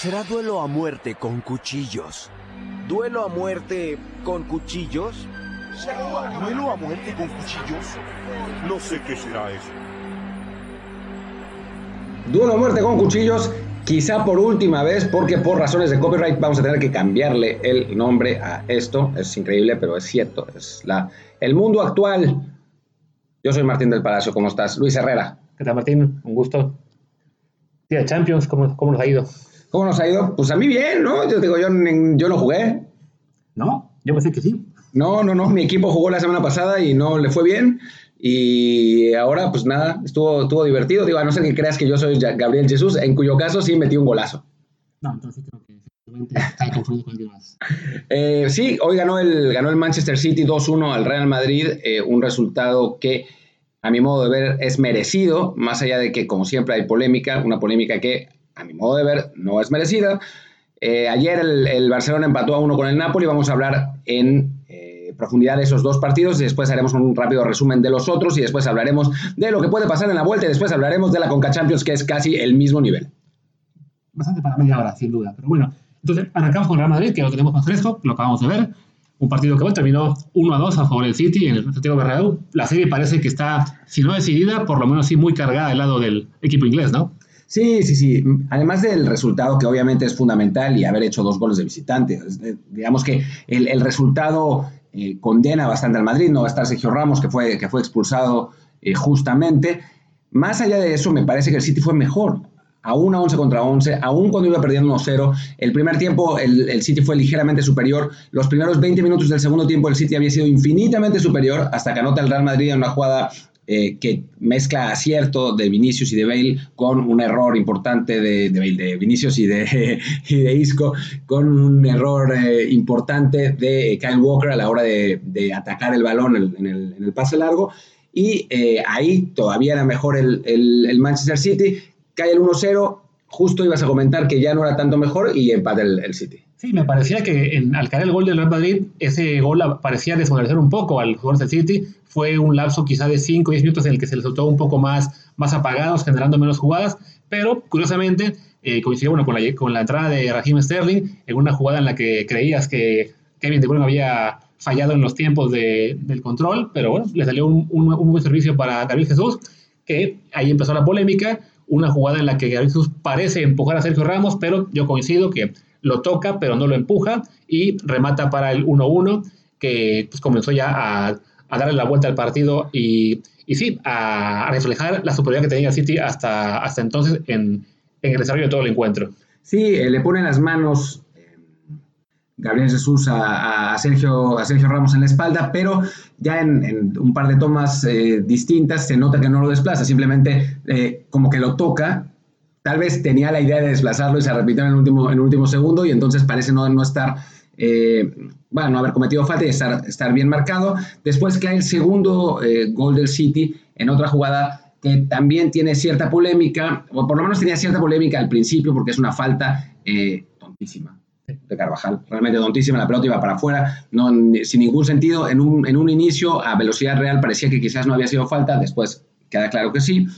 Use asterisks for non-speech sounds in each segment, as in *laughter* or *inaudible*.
Será duelo a muerte con cuchillos. ¿Duelo a muerte con cuchillos? ¿Duelo a muerte con cuchillos? No sé qué será eso. Duelo a muerte con cuchillos, quizá por última vez, porque por razones de copyright vamos a tener que cambiarle el nombre a esto. Es increíble, pero es cierto. Es la, el mundo actual. Yo soy Martín del Palacio, ¿cómo estás? Luis Herrera. ¿Qué tal, Martín? Un gusto. Día de Champions, ¿cómo, ¿cómo nos ha ido? ¿Cómo nos ha ido? Pues a mí bien, ¿no? Yo digo, yo, yo no jugué. ¿No? Yo pensé que sí. No, no, no. Mi equipo jugó la semana pasada y no le fue bien. Y ahora, pues nada, estuvo, estuvo divertido. Digo, a no ser que creas que yo soy Gabriel Jesús, en cuyo caso sí metí un golazo. No, entonces creo que está confundido con alguien más. *laughs* Eh, sí, hoy ganó el, ganó el Manchester City 2-1 al Real Madrid, eh, un resultado que a mi modo de ver es merecido, más allá de que como siempre hay polémica, una polémica que a mi modo de ver no es merecida. Eh, ayer el, el, Barcelona empató a uno con el Napoli, vamos a hablar en profundidad de esos dos partidos y después haremos un rápido resumen de los otros y después hablaremos de lo que puede pasar en la vuelta y después hablaremos de la Conca Champions que es casi el mismo nivel. Bastante para media hora, sin duda. Pero bueno, entonces arrancamos con Real Madrid, que lo tenemos más fresco, lo acabamos de ver. Un partido que bueno, terminó 1 a 2 a favor del City en el Santiago Bernabéu. La serie parece que está, si no decidida, por lo menos sí muy cargada del lado del equipo inglés, ¿no? Sí, sí, sí. Además del resultado que obviamente es fundamental y haber hecho dos goles de visitante. Digamos que el, el resultado eh, condena bastante al Madrid, no va a estar Sergio Ramos, que fue, que fue expulsado eh, justamente. Más allá de eso, me parece que el City fue mejor. Aún a 11 contra 11, aún cuando iba perdiendo 1-0. El primer tiempo el, el, City fue ligeramente superior. Los primeros 20 minutos del segundo tiempo el City había sido infinitamente superior hasta que anota el Real Madrid en una jugada eh, que mezcla acierto de Vinicius y de Bale con un error importante de, de, de Vinicius y de, *laughs* y de, Isco, con un error eh, importante de Kyle Walker a la hora de, atacar el balón en, el, en el, pase largo. Y eh, ahí todavía era mejor el, el, el Manchester City, cae el 1-0, justo ibas a comentar que ya no era tanto mejor y empate el City. Sí, me parecía que en, al caer el gol del Real Madrid, ese gol parecía desmoralizar un poco al jugador del City. Fue un lapso quizá de 5 o 10 minutos en el que se les soltó un poco más, más apagados, generando menos jugadas, pero curiosamente eh, coincidió bueno, con, la, con la entrada de Raheem Sterling en una jugada en la que creías que Kevin De Bruyne había fallado en los tiempos de, del control, pero bueno, le salió un, un, un buen servicio para Gabriel Jesús, que ahí empezó la polémica, una jugada en la que Gabriel Jesús parece empujar a Sergio Ramos, pero yo coincido que lo toca, pero no lo empuja y remata para el 1-1, que pues, comenzó ya a, darle la vuelta al partido y, y sí, a, reflejar la superioridad que tenía el City hasta, hasta entonces en, en, el desarrollo de todo el encuentro. Sí, eh, le pone las manos eh, Gabriel Jesús a, Sergio, a Sergio Ramos en la espalda, pero ya en, un par de tomas eh, distintas se nota que no lo desplaza, simplemente como que lo toca tal vez tenía la idea de desplazarlo y se repitió en el último, en el último segundo y entonces parece no, no estar, eh, bueno, no haber cometido falta y estar, estar bien marcado. Después cae el segundo eh, gol del City en otra jugada que también tiene cierta polémica, o por lo menos tenía cierta polémica al principio porque es una falta eh, tontísima de Carvajal, realmente tontísima, la pelota iba para afuera, no, sin ningún sentido, en un, en un inicio a velocidad real parecía que quizás no había sido falta, después queda claro que sí,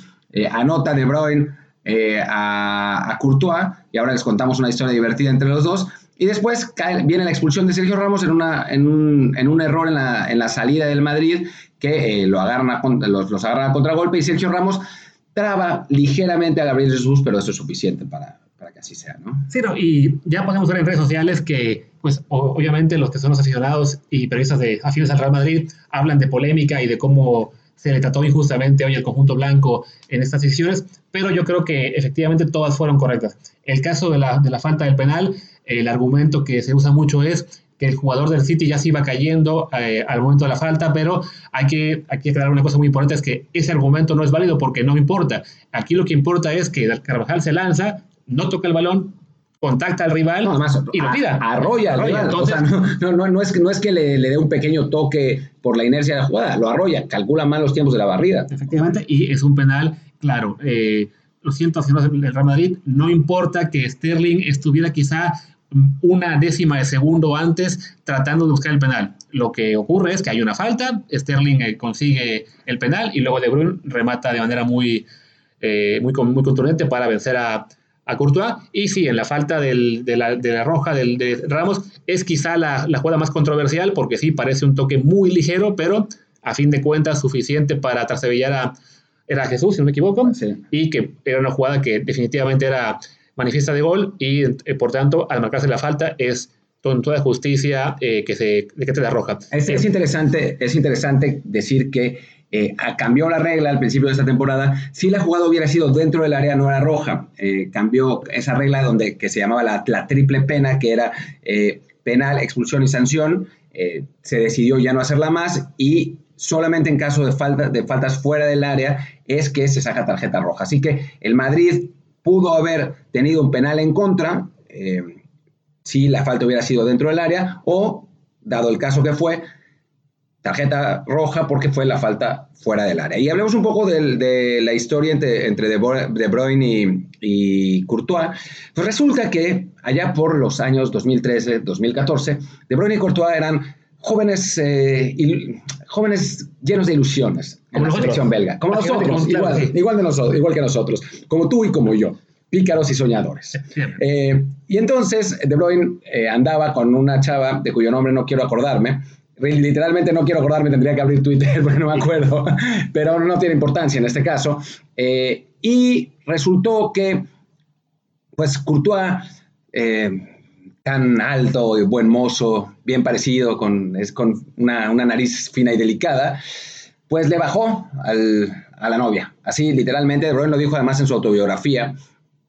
anota De Bruyne, eh, a, Courtois y ahora les contamos una historia divertida entre los dos. Y después cae, viene la expulsión de Sergio Ramos en, un, en un error en la, en la, salida del Madrid que eh, lo agarran a, los, los agarran a contragolpe y Sergio Ramos traba ligeramente a Gabriel Jesús, pero eso es suficiente para, para que así sea, ¿no? Sí, no, y ya podemos ver en redes sociales que, pues, obviamente los que son los aficionados y periodistas de afines al Real Madrid hablan de polémica y de cómo se le trató injustamente hoy al conjunto blanco en estas decisiones, pero yo creo que efectivamente todas fueron correctas. El caso de la, de la falta del penal, el argumento que se usa mucho es que el jugador del City ya se iba cayendo eh, al momento de la falta, pero hay que, hay que aclarar una cosa muy importante, es que ese argumento no es válido porque no importa. Aquí lo que importa es que Carvajal se lanza, no toca el balón, contacta al rival no, además, y lo tira. Arrolla, arrolla rival. Entonces, o sea, no, no, no, es, no es que le, le, dé un pequeño toque por la inercia de la jugada, lo arrolla, calcula mal los tiempos de la barrida. Efectivamente, y es un penal, claro. Eh, lo siento, haciendo el Real Madrid, no importa que Sterling estuviera quizá una décima de segundo antes tratando de buscar el penal. Lo que ocurre es que hay una falta, Sterling eh, consigue el penal y luego De Bruyne remata de manera muy, eh, muy, muy contundente para vencer a, a Courtois. Y sí, en la falta del, de, la, de, la, roja del, de Ramos es quizá la, la, jugada más controversial porque sí parece un toque muy ligero, pero a fin de cuentas suficiente para trasebillar a era Jesús, si no me equivoco, sí. y que era una jugada que definitivamente era manifiesta de gol y eh, por tanto al marcarse la falta es con toda justicia eh, que se que te la roja. Es, es, interesante, es interesante decir que eh, cambió la regla al principio de esta temporada. Si la jugada hubiera sido dentro del área, no era roja. Eh, cambió esa regla donde, que se llamaba la, la triple pena, que era eh, penal, expulsión y sanción. se decidió ya no hacerla más y solamente en caso de, de faltas fuera del área es que se saca tarjeta roja. Así que el Madrid pudo haber tenido un penal en contra si la falta hubiera sido dentro del área o, dado el caso que fue, tarjeta roja porque fue la falta fuera del área. Y hablemos un poco de, de la historia entre, entre De Bruyne y, y, Courtois. Pues resulta que allá por los años 2013, 2014, De Bruyne y Courtois eran jóvenes, eh, il, jóvenes llenos de ilusiones en la selección belga. Como nosotros, igual, sí. igual, de nosotros, igual que nosotros, como tú y como yo. Pícaros y soñadores. Eh, y entonces De Bruyne eh, andaba con una chava de cuyo nombre no quiero acordarme, literalmente no quiero acordarme, tendría que abrir Twitter *laughs* porque no me acuerdo, pero no tiene importancia en este caso. Eh, y resultó que, pues, Courtois, eh, tan alto y buen mozo, bien parecido, con, es con una, una nariz fina y delicada, pues le bajó al, a la novia. Así, literalmente, Bruyne lo dijo además en su autobiografía.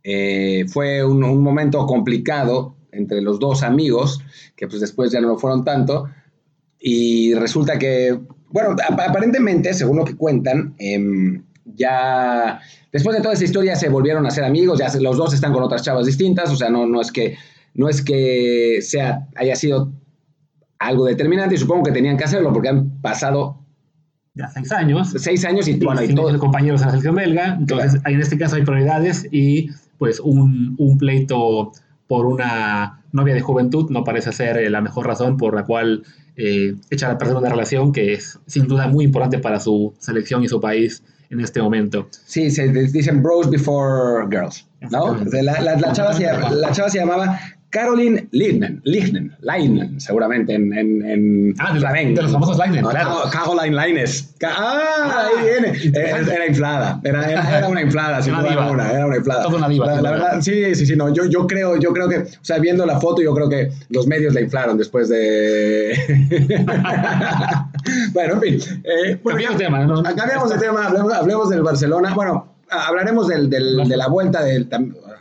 Eh, fue un, un momento complicado entre los dos amigos, que pues después ya no lo fueron tanto, y resulta que, bueno, aparentemente, según lo que cuentan, eh, ya después de toda esa historia se volvieron a ser amigos, ya los dos están con otras chavas distintas, o sea, no, no, es, que, no es que sea, haya sido algo determinante y supongo que tenían que hacerlo porque han pasado ya seis años. Seis años y, bueno, y todos compañeros en la selección belga. Entonces, claro. en este caso hay prioridades y pues un, un pleito por una novia de juventud no parece ser la mejor razón por la cual eh, echar a perder una relación que es sin duda muy importante para su selección y su país en este momento. Sí, se dicen bros before girls, ¿no? La, la, la, chava se, *laughs* la, chava se, llamaba Caroline Lignen, Lignen, Leinen, seguramente en, en, en ah, de, flamenco. de los famosos no, claro. Caroline Lines. Ah, ahí viene. Era, era, inflada, era, era, *laughs* era una inflada, sin duda alguna, era una inflada. Toda una diva. La, la verdad, sí, sí, sí, no, yo, yo creo, yo creo que, o sea, viendo la foto, yo creo que los medios la inflaron después de... *laughs* bueno, en fin. Eh, bueno, cambiamos de tema, ¿no? Cambiamos de tema, hablemos, hablemos del Barcelona. Bueno, hablaremos del, del, de la vuelta, del,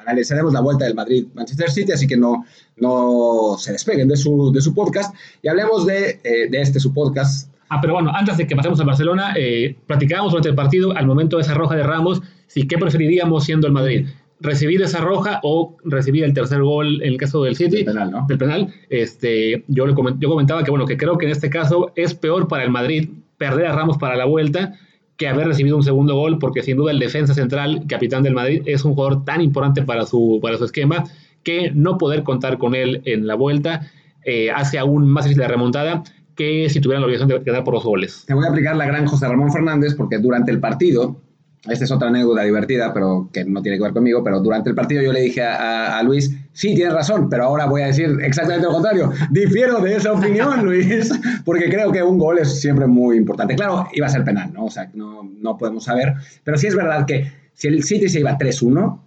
analizaremos la vuelta del Madrid-Manchester City, así que no, no se despeguen de su, de su podcast y hablemos de, eh, de este, su podcast. Ah, pero bueno, antes de que pasemos a Barcelona, eh, platicábamos durante el partido, al momento de esa roja de Ramos, si qué preferiríamos siendo el Madrid. Recibir esa roja o recibir el tercer gol en el caso del City. Del penal, ¿no? Del penal. Este, yo, le coment yo comentaba que, bueno, que creo que en este caso es peor para el Madrid perder a Ramos para la vuelta haber recibido un segundo gol, porque sin duda el defensa central, capitán del Madrid, es un jugador tan importante para su, para su esquema que no poder contar con él en la vuelta eh, hace aún más difícil la remontada que si tuvieran la obligación de quedar por los goles. Te voy a aplicar la gran José Ramón Fernández porque durante el partido, esta es otra anécdota divertida, pero que no tiene que ver conmigo, pero durante el partido yo le dije a, a Luis, sí, tienes razón, pero ahora voy a decir exactamente lo contrario. Difiero de esa opinión, *laughs* Luis, porque creo que un gol es siempre muy importante. Claro, iba a ser penal, ¿no? O sea, no, no podemos saber, pero sí es verdad que si el City se iba 3-1,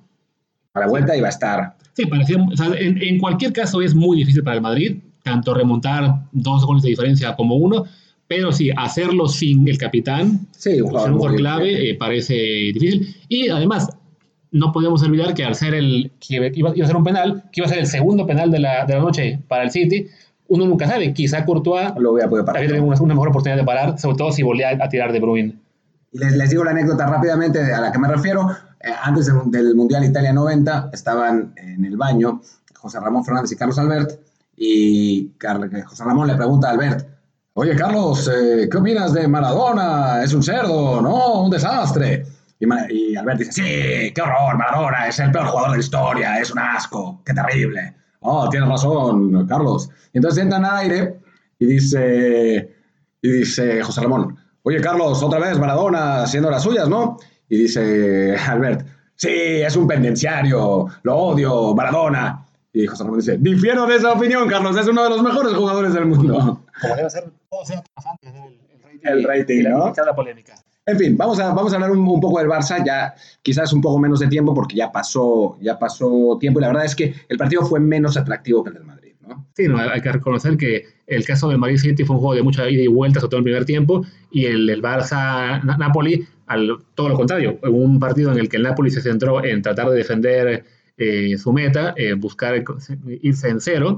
a la vuelta iba a estar... Sí, parecía, o sea, en, en cualquier caso es muy difícil para el Madrid, tanto remontar dos goles de diferencia como uno, pero sí, hacerlo sin el capitán, sí, un jugador, un jugador clave, eh, parece difícil. Y además, no podemos olvidar que al ser el que iba, iba, a ser un penal, que iba a ser el segundo penal de la, de la noche para el City, uno nunca sabe, quizá Courtois lo voy a poder parar. Una, una, mejor oportunidad de parar, sobre todo si volvía a, tirar de Bruin. Les, les, digo la anécdota rápidamente a la que me refiero. Eh, antes de, del Mundial Italia 90 estaban en el baño José Ramón Fernández y Carlos Albert y José Ramón le pregunta a Albert, oye Carlos, eh, ¿qué opinas de Maradona? Es un cerdo, ¿no? Un desastre. Y, Albert dice, sí, qué horror, Maradona es el peor jugador de la historia, es un asco, qué terrible. Oh, tienes razón, Carlos. Y entonces entran al aire y dice, y dice José Ramón, oye Carlos, otra vez Maradona haciendo las suyas, ¿no? Y dice Albert, Sí, es un pendenciario, lo odio, Maradona. Y José Ramón dice, difiero de esa opinión, Carlos, es uno de los mejores jugadores del mundo. Como debe ser, del El rating, ¿no? la polémica. En fin, vamos a, vamos a hablar un, un poco del Barça, ya quizás un poco menos de tiempo porque ya pasó, ya pasó tiempo y la verdad es que el partido fue menos atractivo que el del Madrid, ¿no? Sí, no, hay que reconocer que el caso del Madrid City fue un juego de mucha ida y vuelta, sobre todo en el primer tiempo, y el, el Barça-Napoli, al, todo lo contrario, un partido en el que el Napoli se centró en tratar de defender eh, su meta, eh, buscar irse en cero,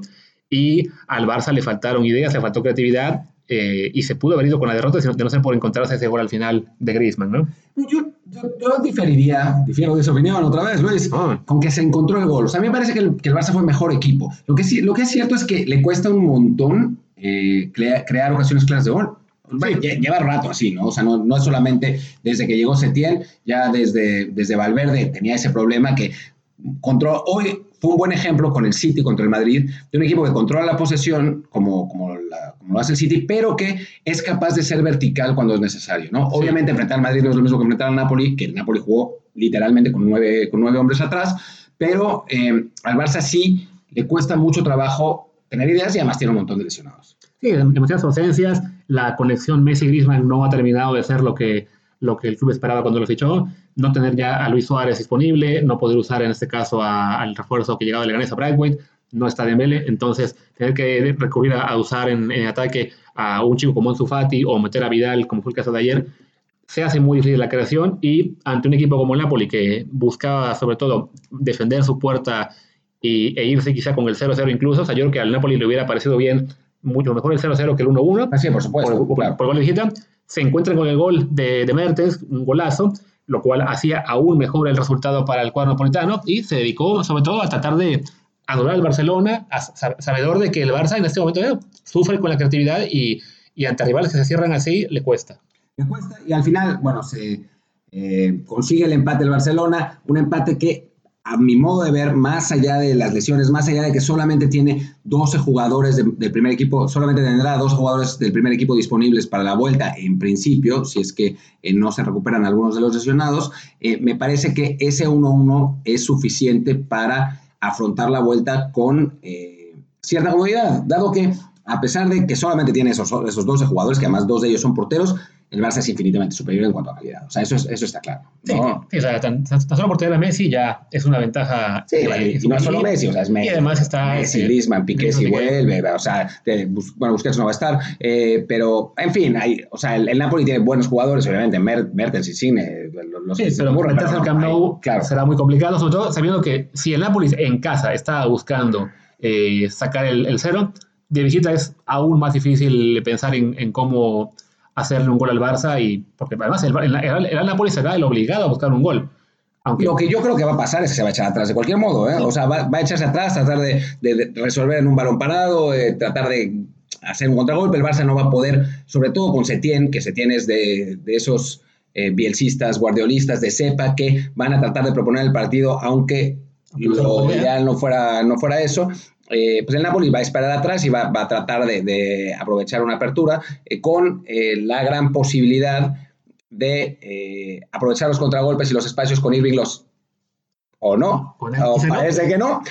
y al Barça le faltaron ideas, le faltó creatividad, eh, y se pudo haber ido con la derrota de no ser por encontrarse ese gol al final de Griezmann, ¿no? Yo, yo, yo diferiría, difiero de esa opinión otra vez, Luis, Ah. con que se encontró el gol. O sea, a mí me parece que el, que el Barça fue mejor equipo. Lo que, sí, lo que es cierto es que le cuesta un montón eh, crea- crear ocasiones claras de gol. Bueno, lle- Lleva rato así, ¿no? O sea, no, no es solamente desde que llegó Setién, ya desde, desde Valverde tenía ese problema que control, hoy fue un buen ejemplo con el City contra el Madrid, de un equipo que controla la posesión como, como, la- como lo hace el City, pero que es capaz de ser vertical cuando es necesario, ¿no? Sí. Obviamente enfrentar al Madrid no es lo mismo que enfrentar al Napoli, que el Napoli jugó literalmente con nueve, con nueve hombres atrás, pero eh, al Barça sí le cuesta mucho trabajo tener ideas y además tiene un montón de lesionados. Sí, demasiadas ausencias, la conexión Messi-Griezmann no ha terminado de ser lo que, lo que el club esperaba cuando lo fichó, no tener ya a Luis Suárez disponible, no poder usar en este caso a- al refuerzo que llegaba de Leganés a Brightweight, no está Dembélé, entonces tener que recurrir a, a usar en, en ataque a un chico como Ansu Fati o meter a Vidal, como fue el caso de ayer, se hace muy difícil la creación y ante un equipo como el Napoli que buscaba sobre todo defender su puerta y, e irse quizá con el 0-0 incluso, o sea, yo creo que al Napoli le hubiera parecido bien mucho mejor el 0-0 que el 1-1 Así, por supuesto. por, por- claro. por gol de visita, se encuentran con el gol de, de Mertens, un golazo, lo cual hacía aún mejor el resultado para el cuadro napolitano y se dedicó sobre todo a tratar de anular al Barcelona, sabedor de que el Barça en este momento eh, sufre con la creatividad y, y ante rivales que se cierran así le cuesta. Le cuesta y al final, bueno, se eh, consigue el empate el Barcelona, un empate que a mi modo de ver, más allá de las lesiones, más allá de que solamente tiene 12 jugadores de- del primer equipo, solamente tendrá dos jugadores del primer equipo disponibles para la vuelta, en principio, si es que eh, no se recuperan algunos de los lesionados, eh, me parece que ese 1-1 es suficiente para afrontar la vuelta con eh, cierta comodidad, dado que a pesar de que solamente tiene esos, esos 12 jugadores, que además dos de ellos son porteros, el Barça es infinitamente superior en cuanto a calidad. O sea, eso, es- eso está claro. Sí, ¿no? sí, o sea, tan, tan- tan solo por tener a Messi ya es una ventaja. Sí, eh, y no es solo Messi, o sea, es Messi. Y además está Messi, eh, Griezmann, Piqué si vuelve, o sea, eh, Bus- bueno, Busquets no va a estar, eh, pero, en fin, hay, o sea, el, el Napoli tiene buenos jugadores, obviamente, Mer- Mertens y Cine, los, Sí, que pero ocurren, meterse al Camp hay- Nou claro. será muy complicado, sobre todo sabiendo que si el Nápoles en casa está buscando eh, sacar el, el cero, de visita es aún más difícil pensar en, en cómo hacerle un gol al Barça, y porque además el, el, el, el Nápoles será el obligado a buscar un gol. Aunque, Lo que yo creo que va a pasar es que se va a echar atrás de cualquier modo, ¿eh? O sea, va, va a echarse atrás, tratar de, de- de resolver en un balón parado, eh, tratar de hacer un contragolpe. El Barça no va a poder, sobre todo con Setién, que Setién es de, de esos eh, bielcistas, guardiolistas de cepa, que van a tratar de proponer el partido, aunque se lo ideal no fuera, no fuera eso. Eh, pues el Napoli va a esperar atrás y va, va a tratar de, de aprovechar una apertura eh, con eh, la gran posibilidad de eh, aprovechar los contragolpes y los espacios con Irving los o no, o parece que no,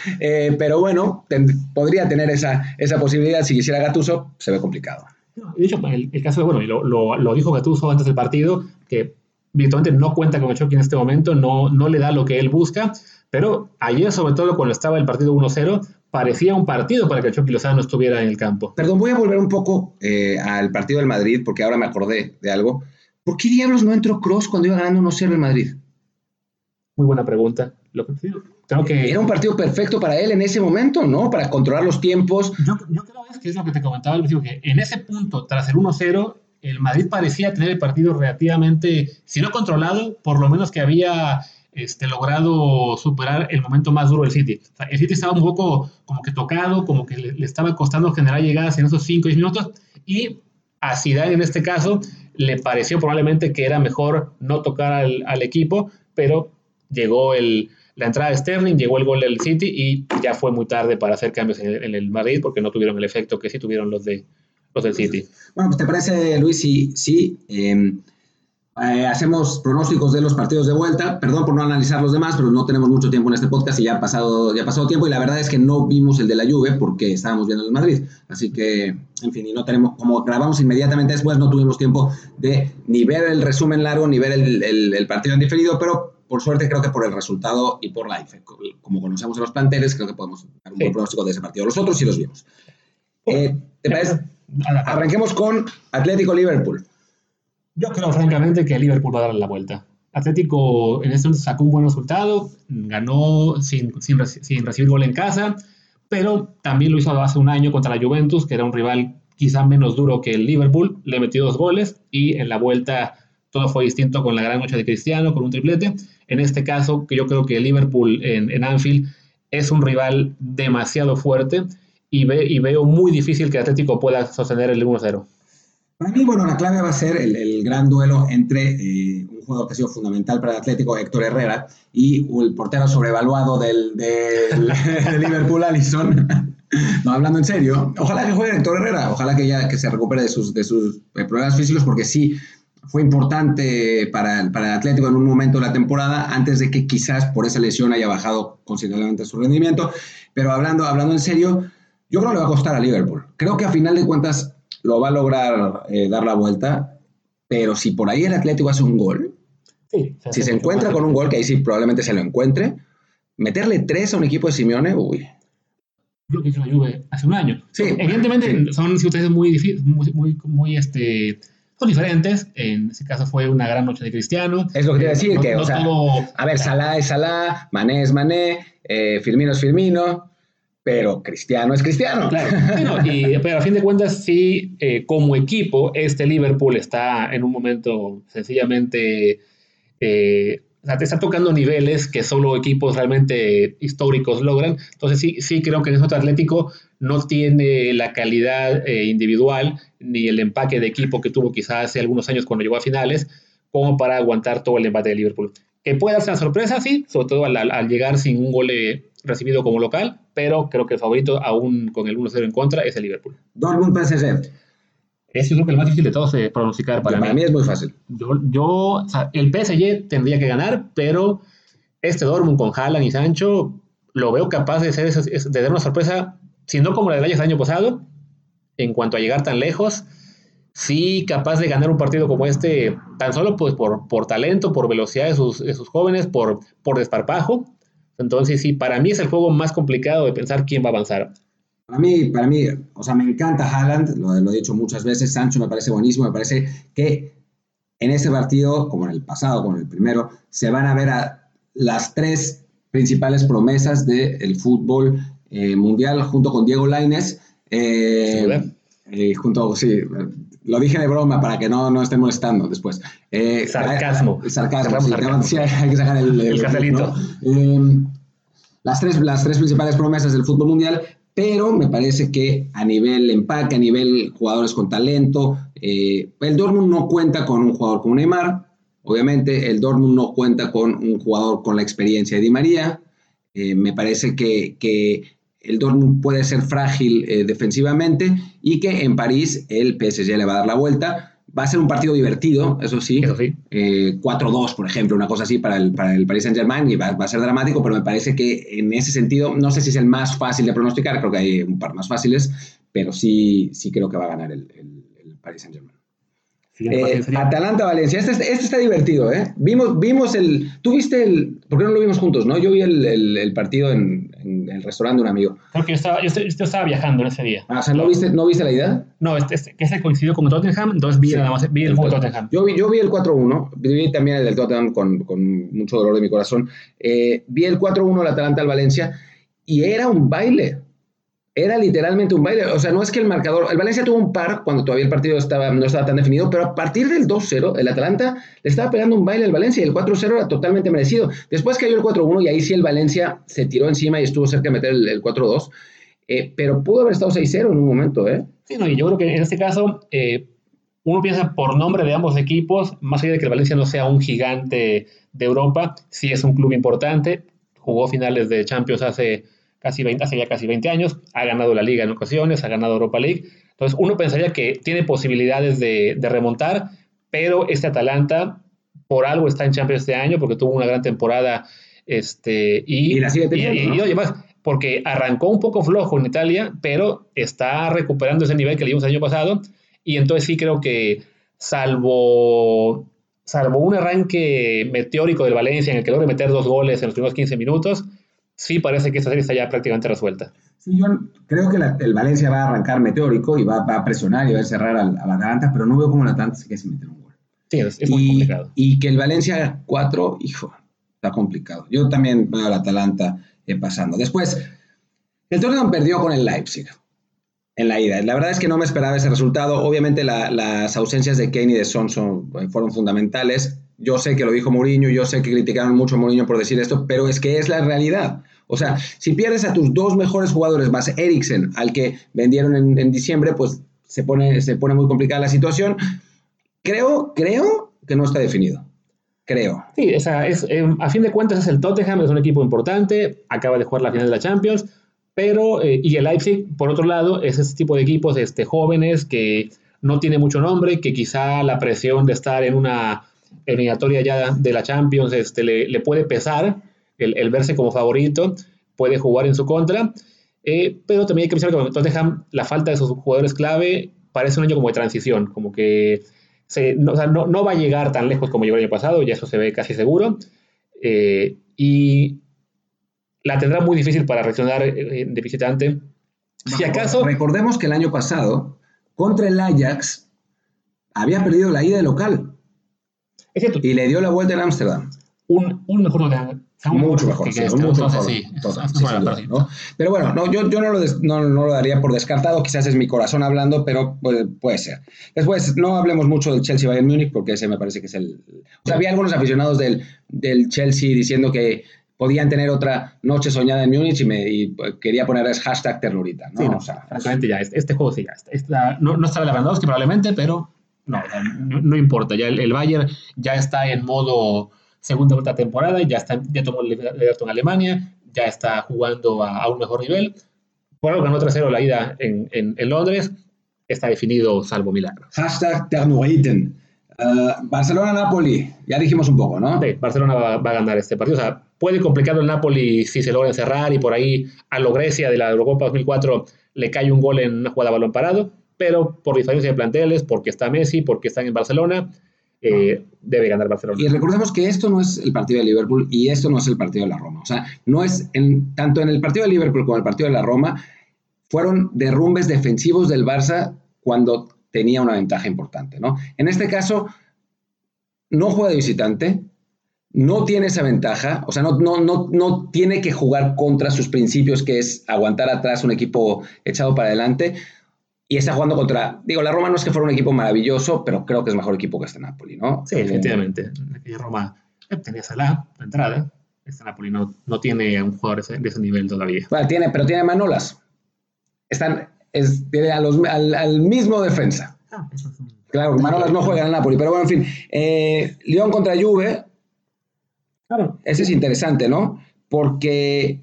pero bueno, ten- podría tener esa, esa posibilidad. Si quisiera Gattuso, se ve complicado. de hecho, el, el caso de, bueno, y lo, lo, lo dijo Gattuso antes del partido, que virtualmente no cuenta con Chucky en este momento, no, no le da lo que él busca, pero ayer, sobre todo cuando estaba el partido 1-0, parecía un partido para que Chucky Lozano estuviera en el campo. Perdón, voy a volver un poco eh, al partido del Madrid, porque ahora me acordé de algo. ¿Por qué diablos no entró Cross cuando iba ganando 1-0 el Madrid? Muy buena pregunta. Lo que, creo que, Era un partido perfecto para él en ese momento, ¿no? Para controlar los tiempos. yo, yo creo es que es lo que te comentaba al principio, que en ese punto, tras el 1-0, el Madrid parecía tener el partido relativamente, si no controlado, por lo menos que había este, logrado superar el momento más duro del City. O sea, el City estaba un poco como que tocado, como que le, le estaba costando generar llegadas en esos 5 o 10 minutos, y a Zidane en este caso le pareció probablemente que era mejor no tocar al, al equipo, pero llegó el, la entrada de Sterling, llegó el gol del City y ya fue muy tarde para hacer cambios en el, en el Madrid porque no tuvieron el efecto que sí tuvieron los, de, los del City. Bueno, pues te parece, Luis, sí, sí. eh, Eh, hacemos pronósticos de los partidos de vuelta. Perdón por no analizar los demás, pero no tenemos mucho tiempo en este podcast y ya ha pasado, ya ha pasado tiempo. Y la verdad es que no vimos el de la Juve porque estábamos viendo el Madrid. Así que, en fin, y no tenemos, como grabamos inmediatamente después, no tuvimos tiempo de ni ver el resumen largo ni ver el, el, partido en diferido, pero por suerte creo que por el resultado y por la como conocemos a los planteles, creo que podemos dar un buen pronóstico de ese partido. Los otros sí los vimos. Eh, ¿Te parece? Arranquemos con Atlético Liverpool. Yo creo francamente que Liverpool va a darle la vuelta. Atlético en este momento sacó un buen resultado, ganó sin, sin, recibir gol en casa, pero también lo hizo hace un año contra la Juventus, que era un rival quizá menos duro que el Liverpool, le metió dos goles y en la vuelta todo fue distinto con la gran noche de Cristiano, con un triplete. En este caso, que yo creo que el Liverpool en, en Anfield es un rival demasiado fuerte y, ve, y veo muy difícil que Atlético pueda sostener el 1-0. Para mí, bueno, la clave va a ser el, gran duelo entre eh, un jugador que ha sido fundamental para el Atlético, Héctor Herrera, y el portero sobrevaluado del, del, *laughs* Liverpool, Allison. no, hablando en serio, ojalá que juegue Héctor Herrera, ojalá que ya que se recupere de sus, de sus eh, problemas físicos, porque sí fue importante para, para el Atlético en un momento de la temporada, antes de que quizás por esa lesión haya bajado considerablemente su rendimiento. Pero hablando, hablando en serio, yo creo que le va a costar a Liverpool. Creo que a final de cuentas lo va a lograr eh, dar la vuelta, pero si por ahí el Atlético hace un gol, si se encuentra con un gol, que ahí sí probablemente se lo encuentre, meterle tres a un equipo de Simeone, uy. Lo que hizo la Juve hace un año. Sí, Evidentemente son situaciones muy difíciles, muy, muy, muy, este, son diferentes. En ese caso fue una gran noche de Cristiano. Es lo que te iba a decir, que, o sea, a ver, Salah es Salah, Mané es Mané, eh, Firmino es Firmino pero Cristiano es Cristiano. Claro, pero a fin de cuentas, sí, eh, como equipo, este Liverpool está en un momento sencillamente, eh, o sea, te está tocando niveles que solo equipos realmente históricos logran. Entonces sí, sí creo que el otro Atlético no tiene la calidad eh, individual ni el empaque de equipo que tuvo quizás hace algunos años cuando llegó a finales, como para aguantar todo el embate de Liverpool. Que pueda ser una sorpresa, sí, sobre todo al, al llegar sin un gol recibido como local, pero creo que el favorito, aún con el 1-0 en contra, es el Liverpool. Dortmund PSG. Es el más difícil de todos de pronosticar para, para mí. es muy fácil. Yo, yo o sea, el PSG tendría que ganar, pero este Dortmund con Haaland y Sancho lo veo capaz de, ser, de dar una sorpresa, si no como la del año pasado, en cuanto a llegar tan lejos, sí capaz de ganar un partido como este, tan solo pues por, por talento, por velocidad de sus, de sus jóvenes, por, por desparpajo, entonces, sí, para mí es el juego más complicado de pensar quién va a avanzar. Para mí, para mí, o sea, me encanta Haaland, lo, he dicho muchas veces, Sancho me parece buenísimo, me parece que en ese partido, como en el pasado, como en el primero, se van a ver a las tres principales promesas del fútbol eh, mundial junto con Diego Lainez. Eh, eh, junto, sí, lo dije de broma para que no, no estén molestando después. Eh, sarcasmo. sarcasmo, *laughs* sí, hay que sacar el, el, em, las, tres, las tres principales promesas del fútbol mundial, pero me parece que a nivel empaque, a nivel jugadores con talento, eh, el Dortmund no cuenta con un jugador como Neymar, obviamente el Dortmund no cuenta con un jugador con la experiencia de Di María, eh, me parece que, que el Dortmund puede ser frágil eh, defensivamente y que en París el PSG le va a dar la vuelta. Va a ser un partido divertido, eso sí. 4-2, eh, por ejemplo, una cosa así para el, para el Paris Saint-Germain y va, a ser dramático, pero me parece que en ese sentido, no sé si es el más fácil de pronosticar, creo que hay un par más fáciles, pero sí, sí creo que va a ganar el, el, el Paris Saint-Germain. Eh, Atalanta-Valencia. Este, este, está divertido, ¿eh? Vimos, vimos el. Tú viste el. ¿Por qué no lo vimos juntos, no? Yo vi el, el, partido en, en, el restaurante de un amigo. Creo que yo estaba, yo, estaba viajando en ese día. Ah, o sea, ¿no viste, ¿no viste la idea? No, este, este, se coincidió con Tottenham, entonces vi, nada más, vi el, juego Tottenham. Yo vi, yo vi el 4-1, vi también el del Tottenham con, con mucho dolor de mi corazón. Eh, vi el 4-1 el Atalanta al Valencia y era un baile era literalmente un baile. O sea, no es que el marcador. El Valencia tuvo un par cuando todavía el partido estaba, no estaba tan definido, pero a partir del 2-0, el Atalanta le estaba pegando un baile al Valencia y el 4-0 era totalmente merecido. Después cayó el 4-1 y ahí sí el Valencia se tiró encima y estuvo cerca de meter el, 4-2. Eh, pero pudo haber estado 6-0 en un momento, ¿eh? Sí, no, y yo creo que en este caso. Eh, uno piensa por nombre de ambos equipos, más allá de que el Valencia no sea un gigante de Europa, sí es un club importante, jugó finales de Champions hace casi 20, hace ya casi 20 años, ha ganado la liga en ocasiones, ha ganado Europa League. Entonces uno pensaría que tiene posibilidades de, remontar, pero este Atalanta por algo está en Champions este año, porque tuvo una gran temporada. Este, y, Y la sigue teniendo, y- y- ¿no? y oye, más, porque arrancó un poco flojo en Italia, pero está recuperando ese nivel que le dimos el año pasado. Y entonces sí creo que, salvo, salvo un arranque meteórico del Valencia en el que logra meter dos goles en los primeros 15 minutos, sí parece que esta serie está ya prácticamente resuelta. Sí, yo creo que la- el Valencia va a arrancar meteórico y va, va a presionar y va a cerrar al, al Atalanta, pero no veo cómo el Atalanta se sin meter un gol. Sí, es, es muy y, complicado. y que el Valencia haga cuatro, hijo, está complicado. Yo también veo al Atalanta eh, pasando. Después, el Tottenham perdió con el Leipzig en la ida. La verdad es que no me esperaba ese resultado. Obviamente la- las ausencias de Kane y de Son son- fueron fundamentales. Yo sé que lo dijo Mourinho, yo sé que criticaron mucho a Mourinho por decir esto, pero es que es la realidad. O sea, si pierdes a tus dos mejores jugadores más Eriksen, al que vendieron en, en diciembre, pues se pone, se pone muy complicada la situación. Creo, creo que no está definido. Creo. Sí, o sea, es, eh, a fin de cuentas es el Tottenham, es un equipo importante, acaba de jugar la final de la Champions, pero, eh, y el Leipzig, por otro lado, es ese tipo de equipos este, jóvenes que no tiene mucho nombre, que quizá la presión de estar en una eliminatoria ya de la Champions este, le, le puede pesar, el, el verse como favorito, puede jugar en su contra, eh, pero también hay que pensar que Tottenham la falta de sus jugadores clave parece un año como de transición, como que se- no, o sea, no- no va a llegar tan lejos como llegó el año pasado, ya eso se ve casi seguro, eh, y la tendrá muy difícil para reaccionar eh, de visitante. Si acaso, Recordemos que el año pasado, contra el Ajax, había perdido la ida de local es cierto, y le dio la vuelta en Ámsterdam. un, un mejor un Mucho mejor, que- sí, este, mucho entonces mejor. sí, sí, bueno, duda. ¿no? Pero bueno, no, yo, yo no, lo des- no, no lo daría por descartado, quizás es mi corazón hablando, pero puede, puede ser. Después, no hablemos mucho del Chelsea Bayern Múnich, porque ese me parece que es el... O sea, había algunos aficionados del, del Chelsea diciendo que podían tener otra noche soñada en Múnich y, me, y pues, quería poner es hashtag ternurita, ¿no? Sí, no, o sea, francamente ya, este, este juego sí ya está. está- no, no estará Lewandowski probablemente, pero no, no, no importa. Ya el, el Bayern ya está en modo segunda vuelta temporada, ya, está, ya tomó el Everton Alemania, ya está jugando a, a un mejor nivel. Por algo ganó 3-0 la ida en, en, en Londres, está definido salvo milagros. hashtag. Uh, Barcelona-Napoli, ya dijimos un poco, ¿no? Sí, Barcelona va, va a ganar este partido. O sea, puede complicarlo el Napoli si se logra encerrar y por ahí a lo Grecia de la Eurocopa 2004 le cae un gol en una jugada a balón parado, pero por diferencia de planteles, porque está Messi, porque están en Barcelona, eh, debe ganar Barcelona. Y recordemos que esto no es el partido de Liverpool y esto no es el partido de la Roma. O sea, no es en, tanto en el partido de Liverpool como en el partido de la Roma, fueron derrumbes defensivos del Barça cuando tenía una ventaja importante, ¿no? En este caso, no juega de visitante, no tiene esa ventaja, o sea, no, no, no, no tiene que jugar contra sus principios, que es aguantar atrás un equipo echado para adelante, y está jugando contra, digo, la Roma no es que fuera un equipo maravilloso, pero creo que es mejor equipo que este Napoli, ¿no? Sí, efectivamente. Aquella Roma eh, tenía Salah, la entrada. Este Napoli no, no tiene a un jugador ese- de ese nivel todavía. Bueno, tiene, pero tiene Manolas. Están, es, tiene a los- al, al mismo defensa. Claro, Manolas no juega en el Napoli, pero bueno, en fin. Eh, León contra Juve, Claro. ese es interesante, ¿no? Porque,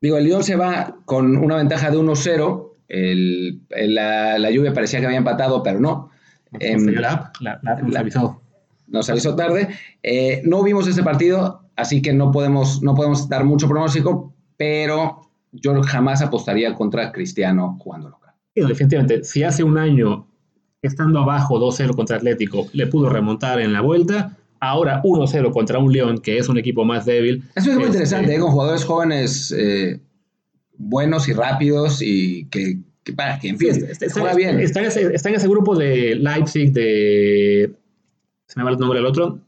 digo, el León se va con una ventaja de 1-0. El, el- la, la Juve parecía que había empatado, pero no. Nos falló la app, la, la app nos la- avisó. Nos avisó tarde. Eh, no vimos ese partido, así que no podemos, no podemos dar mucho pronóstico, pero yo jamás apostaría contra Cristiano jugando local. Sí, definitivamente, si hace un año, estando abajo 2-0 contra Atlético, le pudo remontar en la vuelta, ahora 1-0 contra un León, que es un equipo más débil. Eso es muy Este, interesante, ¿eh? con jugadores jóvenes eh, buenos y rápidos y que, que, para, que, en fin, Sí, está, está- juega bien. está en ese, está en ese grupo de Leipzig, de. Se me va el nombre del otro.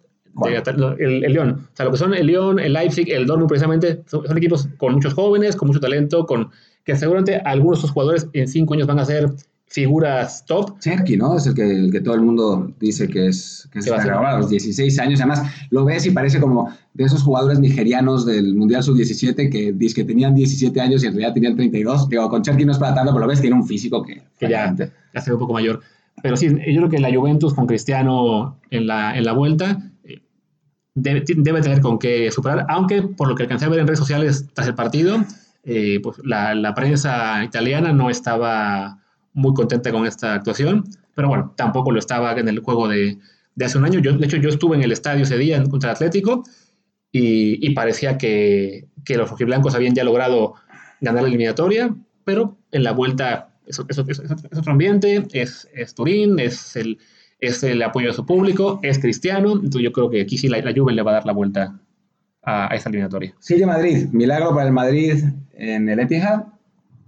De- el, el León. O sea, lo que son el León, el Leipzig, el Dortmund, precisamente, son, son equipos con muchos jóvenes, con mucho talento, con que seguramente algunos de estos jugadores en cinco años van a ser figuras top. Cherky, ¿no? Es el que, el que todo el mundo dice que es, que es Que va a los 16 años. Además, lo ves y parece como de esos jugadores nigerianos del Mundial Sub-17 que dice que tenían 17 años y en realidad tenían 32. Digo, con Cherky no es para tanto, pero lo ves, tiene un físico que... que ya, ya se ve un poco mayor. Pero sí, yo creo que la Juventus con Cristiano en la, en la vuelta eh, debe, debe tener con qué superar, aunque por lo que alcancé a ver en redes sociales tras el partido, eh, pues la, la prensa italiana no estaba muy contenta con esta actuación, pero bueno, tampoco lo estaba en el juego de, de hace un año. Yo, de hecho, yo estuve en el estadio ese día contra el Atlético y, y parecía que, que los rojiblancos habían ya logrado ganar la eliminatoria, pero en la vuelta es, es, es, es otro ambiente, es, Turín, es el, es el apoyo de su público, es cristiano, entonces yo creo que aquí sí la, la Juve le va a dar la vuelta a, a eliminatoria. Sigue Madrid, milagro para el Madrid en el Etihad.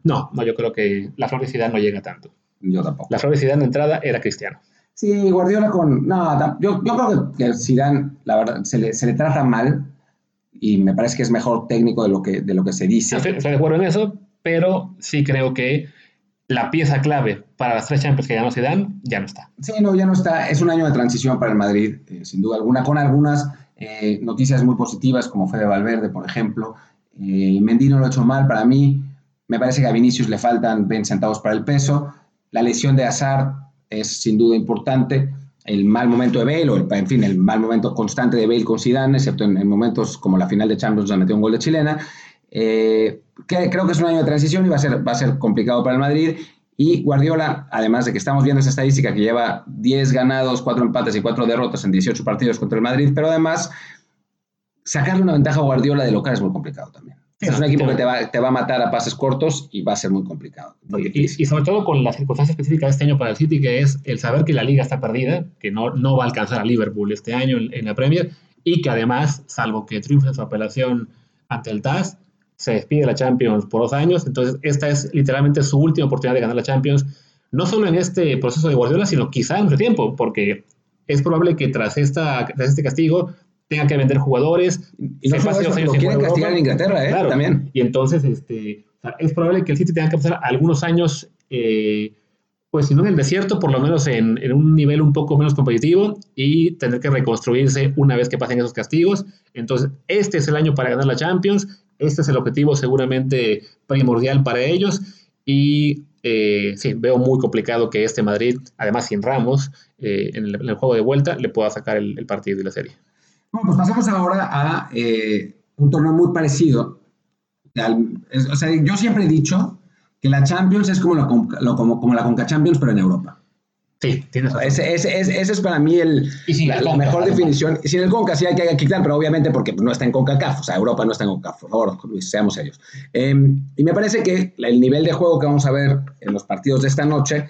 No, no, yo creo que la flor de Zidane no llega tanto. Yo tampoco. La flor de Zidane de entrada era cristiano. Sí, Guardiola con... No, yo, yo creo que Zidane, la verdad, se le, se le trata mal y me parece que es mejor técnico de lo que, de lo que se dice. Estoy, estoy de acuerdo en eso, pero sí creo que la pieza clave para las tres Champions que ganó Zidane ya no está. Sí, no, ya no está. Es un año de transición para el Madrid, eh, sin duda alguna, con algunas eh, noticias muy positivas, como fue de Valverde, por ejemplo. Eh, Mendy no lo ha hecho mal para mí. Me parece que a Vinicius le faltan 20 centavos para el peso. La lesión de Hazard es sin duda importante. El mal momento de Bale, o el, en fin, el mal momento constante de Bale con Zidane, excepto en, en momentos como la final de Champions, donde metió un gol de chilena. Eh, creo que es un año de transición y va a, ser, va a ser complicado para el Madrid. Y Guardiola, además de que estamos viendo esa estadística que lleva 10 ganados, 4 empates y 4 derrotas en 18 partidos contra el Madrid, pero además sacarle una ventaja a Guardiola de local es muy complicado también. Es un equipo que te va, te va, a matar a pases cortos y va a ser muy complicado. Muy y, y, sobre todo con la circunstancia específica de este año para el City, que es el saber que la liga está perdida, que no, no va a alcanzar a Liverpool este año en, en la Premier, y que además, salvo que triunfe en su apelación ante el TAS, se despide de la Champions por dos años, entonces esta es literalmente su última oportunidad de ganar la Champions, no solo en este proceso de Guardiola, sino quizá en tiempo, porque es probable que tras, esta, tras este castigo tenga que vender jugadores. Y no se pase dos años lo quieren castigar en Inglaterra, ¿eh? Claro. También. Y entonces este, o sea, es probable que el City tenga que pasar algunos años, eh, pues si no en el desierto, por lo menos en, en, un nivel un poco menos competitivo y tener que reconstruirse una vez que pasen esos castigos. Entonces, este es el año para ganar la Champions este es el objetivo seguramente primordial para ellos y eh, sí, veo muy complicado que este Madrid, además sin Ramos, eh, en, el, en, el, juego de vuelta, le pueda sacar el, el partido y la serie. Bueno, pues pasamos ahora a eh, un torneo muy parecido. Al, es, o sea, yo siempre he dicho que la Champions es como la, lo, como, como la Conca Champions, pero en Europa. Sí, tienes razón. Ese, ese, ese, ese, es para mí el, la, la, mejor además. definición. Y sin el Conca sí hay que quitar, pero obviamente porque no está en CONCACAF. O sea, Europa no está en CONCACAF. Por favor, Luis, seamos ellos. Eh, y me parece que el nivel de juego que vamos a ver en los partidos de esta noche,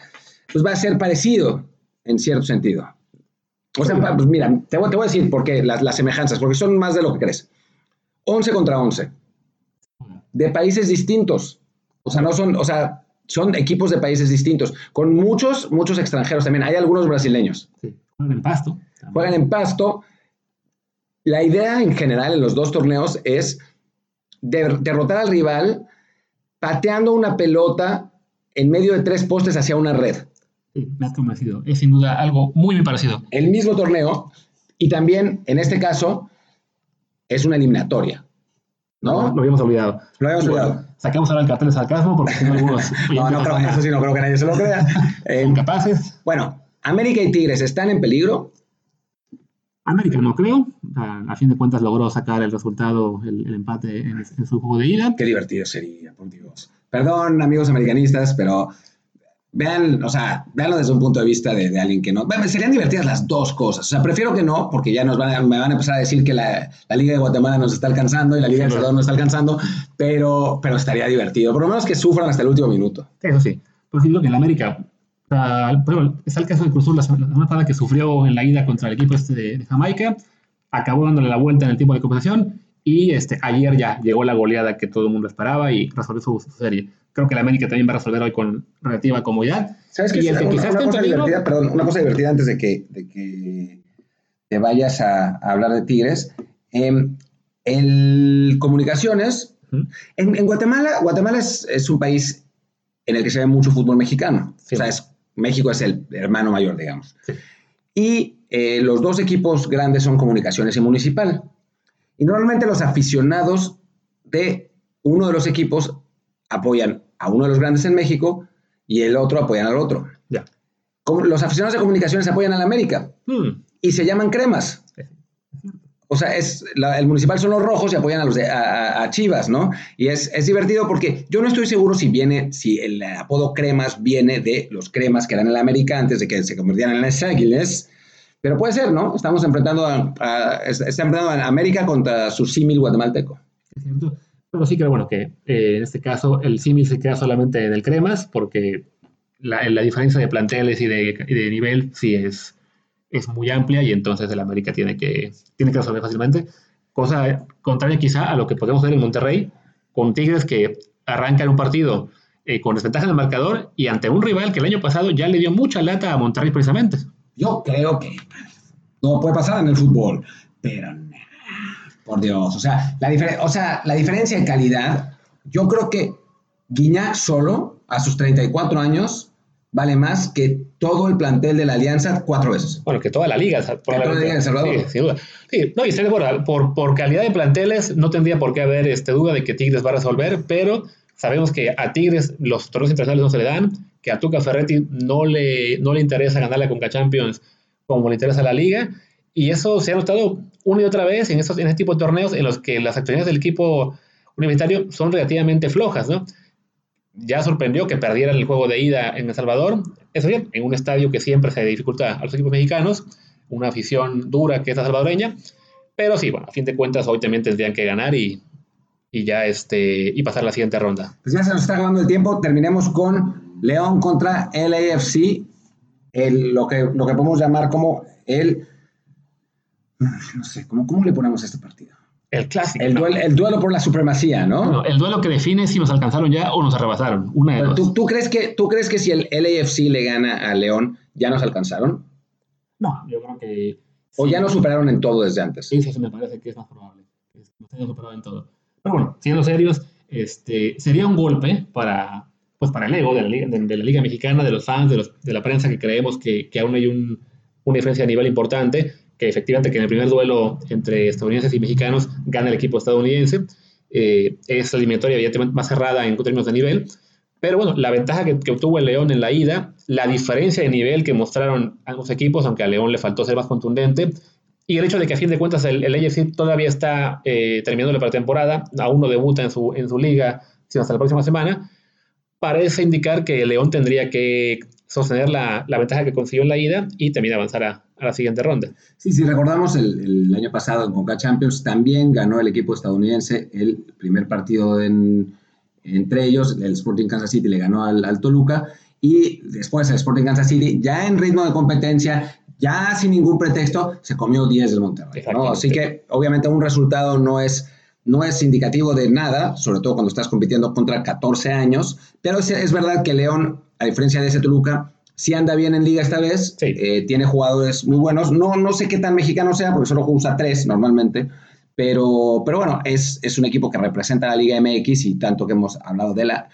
pues va a ser parecido en cierto sentido. O sea, pues mira, te voy, te voy a decir por qué las, las, semejanzas, porque son más de lo que crees. 11 contra 11. De países distintos. O sea, no son, o sea, son equipos de países distintos, con muchos, muchos extranjeros también. Hay algunos brasileños. Sí, juegan en pasto. También. Juegan en pasto. La idea en general en los dos torneos es de, derrotar al rival pateando una pelota en medio de tres postes hacia una red. Sí, me has convencido. Es sin duda algo muy, muy parecido. El mismo torneo y también, en este caso, es una eliminatoria. ¿No? Lo habíamos olvidado. Lo habíamos olvidado. Sacamos ahora el cartel de sarcasmo porque tengo algunos. *laughs* no, no, creo, eso sí, no creo que nadie se lo crea. *laughs* Eh, ¿Son capaces? Bueno, América y Tigres están en peligro. América no creo. A, a fin de cuentas logró sacar el resultado, el, el empate en, en, su juego de ida. Qué divertido sería, por Dios. Perdón, amigos americanistas, pero vean, o sea, veanlo desde un punto de vista de, de, alguien que no. Bueno, serían divertidas las dos cosas. O sea, prefiero que no, porque ya nos van a, me van a empezar a decir que la, la Liga de Guatemala nos está alcanzando y la Liga de Salvador nos está alcanzando, pero, pero estaría divertido. Por lo menos que sufran hasta el último minuto. Eso sí. Pues digo que en América. O sea, está el caso de Cruz la semana pasada que sufrió en la ida contra el equipo este de, de Jamaica, acabó dándole la vuelta en el tiempo de compensación y este, ayer ya llegó la goleada que todo el mundo esperaba y resolvió su, su serie creo que la América también va a resolver hoy con relativa comodidad. ¿Sabes qué? Una, una, cosa divertida, perdón, una cosa divertida antes de que, de que te vayas a, a, hablar de Tigres. Eh, el Comunicaciones, uh -huh. en, en, Guatemala, Guatemala es, es, un país en el que se ve mucho fútbol mexicano. Sí. O sea, es, México es el hermano mayor, digamos. Sí. Y eh, los dos equipos grandes son Comunicaciones y Municipal. Y normalmente los aficionados de uno de los equipos apoyan a uno de los grandes en México y el otro apoyan al otro. Ya. Como los aficionados de comunicaciones apoyan a la América hmm. y se llaman cremas. O sea, es, la, el municipal son los rojos y apoyan a los de, a, a Chivas, ¿no? Y es, es, divertido porque yo no estoy seguro si viene, si el apodo cremas viene de los cremas que eran en la América antes de que se convirtieran en las águilas, Pero puede ser, ¿no? Estamos enfrentando a, a- está enfrentando a América contra su símil guatemalteco. Es cierto. Pero sí creo, bueno, que eh, en este caso el símil se queda solamente en el Cremas, porque la, la diferencia de planteles y de, y de nivel sí es, es muy amplia y entonces el América tiene que, tiene que resolver fácilmente. Cosa contraria quizá a lo que podemos ver en Monterrey, con Tigres que arrancan un partido eh, con desventaja en el marcador y ante un rival que el año pasado ya le dio mucha lata a Monterrey precisamente. Yo creo que no puede pasar en el fútbol, pero nah, por Dios, o sea, la o sea, la diferencia de calidad, yo creo que Guiñac solo, a sus 34 años, vale más que todo el plantel de la Alianza cuatro veces. Bueno, que toda la liga, sea, toda la liga de Salvador. Sí, sin duda. Sí, no, y estoy de acuerdo, por, por calidad de planteles no tendría por qué haber este, duda de que Tigres va a resolver, pero sabemos que a Tigres los torneos internacionales no se le dan, que a Tuca Ferretti no le, no le interesa ganar la Conca Champions como le interesa la liga, y eso se ha notado una y otra vez en, estos, en este tipo de torneos en los que las actividades del equipo universitario son relativamente flojas, ¿no? Ya sorprendió que perdieran el juego de ida en El Salvador, eso bien, en un estadio que siempre se dificulta a los equipos mexicanos, una afición dura que es la salvadoreña, pero sí, bueno, a fin de cuentas hoy también tendrían que ganar y, y ya este y pasar la siguiente ronda. Pues ya se nos está acabando el tiempo, terminemos con León contra LAFC, el, lo, que, lo que podemos llamar como el, no sé, ¿cómo, cómo le ponemos a este partido? El clásico. El, ¿no? duel- el duelo por la supremacía, ¿no? No, el duelo que define si nos alcanzaron ya o nos arrebasaron. Una de dos. ¿tú, tú crees que, ¿Tú crees que si el LAFC le gana a León, ya nos alcanzaron? No, yo creo que. ¿O sí. ya nos superaron en todo desde antes? Sí, sí, sí, me parece que es más probable. que Nos hayan superado en todo. Pero bueno, siendo serios, este, sería un golpe para, pues para el ego de la, de, de la Liga Mexicana, de los fans, de, los, de la prensa que creemos que, que aún hay un, una diferencia a nivel importante, que efectivamente que en el primer duelo entre estadounidenses y mexicanos gana el equipo estadounidense. Eh, es la eliminatoria evidentemente más cerrada en términos de nivel. Pero bueno, la ventaja que, que obtuvo el León en la ida, la diferencia de nivel que mostraron ambos equipos, aunque a León le faltó ser más contundente, y el hecho de que a fin de cuentas el, el AFC todavía está eh, terminando la pretemporada, aún no debuta en su, en su liga, sino hasta la próxima semana, parece indicar que León tendría que sostener la, la ventaja que consiguió en la ida y también avanzar a, a la siguiente ronda. Sí, sí, recordamos el, el año pasado en Conca Champions, también ganó el equipo estadounidense el primer partido en- entre ellos, el Sporting Kansas City le ganó al, al Toluca, y después el Sporting Kansas City, ya en ritmo de competencia, ya sin ningún pretexto, se comió 10 del Monterrey. Así que obviamente un resultado no es, no es indicativo de nada, sobre todo cuando estás compitiendo contra 14 años, pero es, es verdad que León, a diferencia de ese Toluca, sí anda bien en liga esta vez, Sí. eh, tiene jugadores muy buenos, no, no sé qué tan mexicano sea, porque solo usa tres normalmente, pero, pero bueno, es, es un equipo que representa a la Liga MX y tanto que hemos hablado de la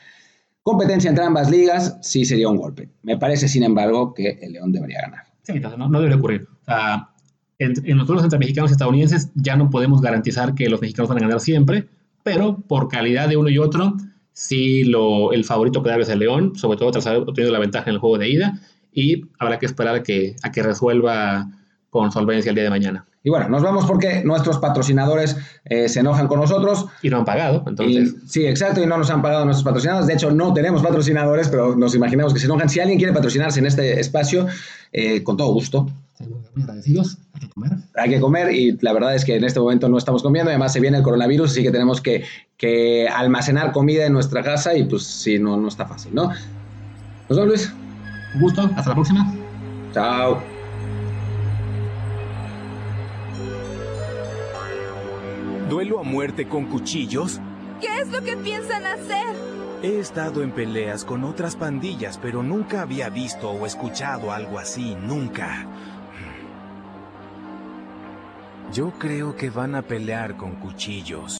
competencia entre ambas ligas, sí sería un golpe. Me parece, sin embargo, que el León debería ganar. Sí, entonces no, no debe ocurrir. O sea, en, en los duelos entre mexicanos y estadounidenses ya no podemos garantizar que los mexicanos van a ganar siempre, pero por calidad de uno y otro, sí lo, el favorito queda es el León, sobre todo tras haber obtenido la ventaja en el juego de ida, y habrá que esperar a que, a que resuelva con solvencia el día de mañana. Y bueno, nos vamos porque nuestros patrocinadores eh, se enojan con nosotros. Y no han pagado, entonces... Y- sí, exacto, y no nos han pagado nuestros patrocinadores. De hecho, no tenemos patrocinadores, pero nos imaginamos que se enojan. Si alguien quiere patrocinarse en este espacio, eh, con todo gusto. Muy agradecidos. Hay que comer. Hay que comer y la verdad es que en este momento no estamos comiendo. Además, se viene el coronavirus, así que tenemos que, que almacenar comida en nuestra casa y pues sí, no, no está fácil, ¿no? Nos vemos, Luis. Un gusto. Hasta la próxima. Chao. ¿Duelo a muerte con cuchillos? ¿Qué es lo que piensan hacer? He estado en peleas con otras pandillas, pero nunca había visto o escuchado algo así, nunca. Yo creo que van a pelear con cuchillos.